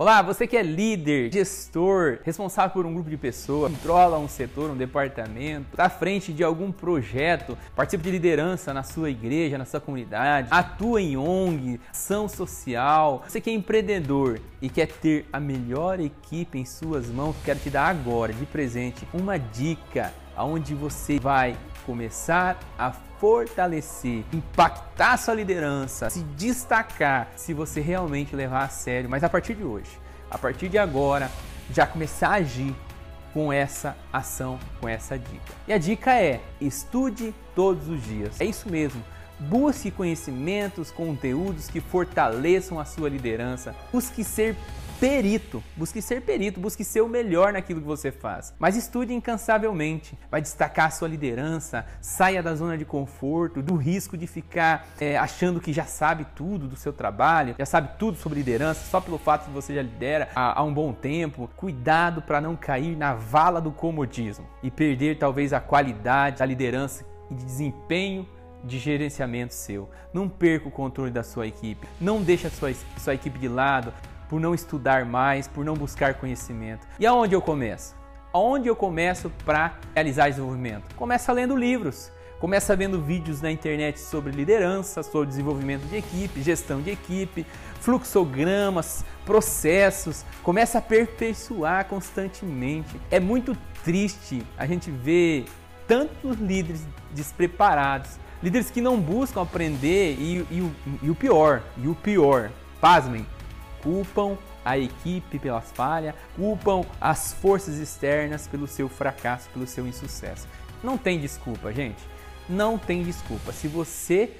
Olá, você que é líder, gestor, responsável por um grupo de pessoas, controla um setor, um departamento, está à frente de algum projeto, participa de liderança na sua igreja, na sua comunidade, atua em ONG, ação social. Você que é empreendedor e quer ter a melhor equipe em suas mãos, quero te dar agora de presente uma dica aonde você vai começar a fortalecer, impactar sua liderança, se destacar, se você realmente levar a sério, mas a partir de hoje, a partir de agora, já começar a agir com essa ação, com essa dica. E a dica é: estude todos os dias. É isso mesmo. Busque conhecimentos, conteúdos que fortaleçam a sua liderança. Busque ser perito. Busque ser perito, busque ser o melhor naquilo que você faz. Mas estude incansavelmente. Vai destacar a sua liderança, saia da zona de conforto, do risco de ficar é, achando que já sabe tudo do seu trabalho, já sabe tudo sobre liderança, só pelo fato de você já lidera há, há um bom tempo. Cuidado para não cair na vala do comodismo e perder talvez a qualidade da liderança e de desempenho de gerenciamento seu. Não perca o controle da sua equipe. Não deixe a sua, sua equipe de lado por não estudar mais, por não buscar conhecimento. E aonde eu começo? Aonde eu começo para realizar desenvolvimento? Começa lendo livros. Começa vendo vídeos na internet sobre liderança, sobre desenvolvimento de equipe, gestão de equipe, fluxogramas, processos. Começa a aperfeiçoar constantemente. É muito triste a gente ver tantos líderes despreparados, líderes que não buscam aprender e, e, e o pior, e o pior, pasmem, culpam a equipe pelas falhas, culpam as forças externas pelo seu fracasso, pelo seu insucesso. Não tem desculpa, gente. Não tem desculpa. Se você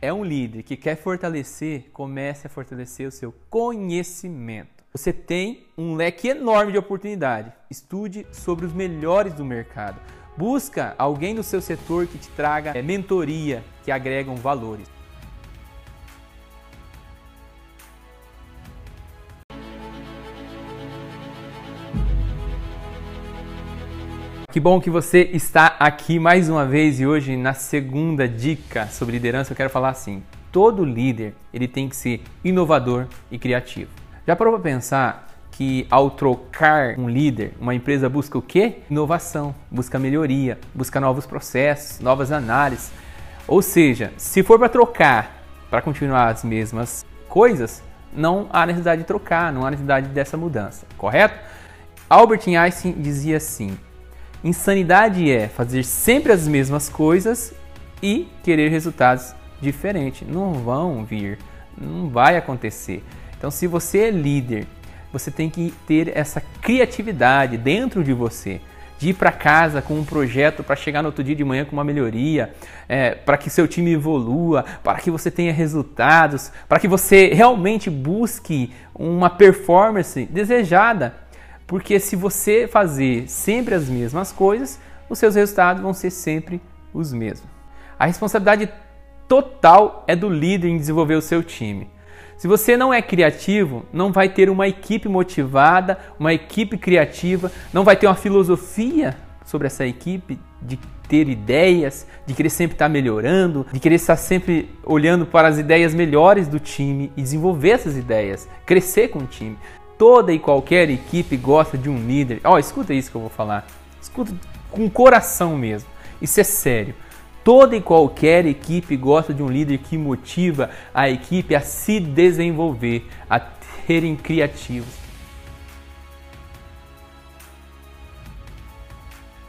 é um líder que quer fortalecer, comece a fortalecer o seu conhecimento. Você tem um leque enorme de oportunidade. Estude sobre os melhores do mercado. Busca alguém no seu setor que te traga é, mentoria, que agregam valores. Que bom que você está aqui mais uma vez e hoje na segunda dica sobre liderança eu quero falar assim: todo líder ele tem que ser inovador e criativo. Já parou para pensar que ao trocar um líder, uma empresa busca o quê? Inovação, busca melhoria, busca novos processos, novas análises. Ou seja, se for para trocar, para continuar as mesmas coisas, não há necessidade de trocar, não há necessidade dessa mudança, correto? Albert Einstein dizia assim: Insanidade é fazer sempre as mesmas coisas e querer resultados diferentes. Não vão vir, não vai acontecer. Então, se você é líder, você tem que ter essa criatividade dentro de você, de ir para casa com um projeto para chegar no outro dia de manhã com uma melhoria, é, para que seu time evolua, para que você tenha resultados, para que você realmente busque uma performance desejada porque se você fazer sempre as mesmas coisas, os seus resultados vão ser sempre os mesmos. A responsabilidade total é do líder em desenvolver o seu time. Se você não é criativo, não vai ter uma equipe motivada, uma equipe criativa, não vai ter uma filosofia sobre essa equipe de ter ideias, de querer sempre estar melhorando, de querer estar sempre olhando para as ideias melhores do time e desenvolver essas ideias, crescer com o time. Toda e qualquer equipe gosta de um líder. Ó, oh, escuta isso que eu vou falar. Escuta com coração mesmo. Isso é sério. Toda e qualquer equipe gosta de um líder que motiva a equipe a se desenvolver, a terem criativos,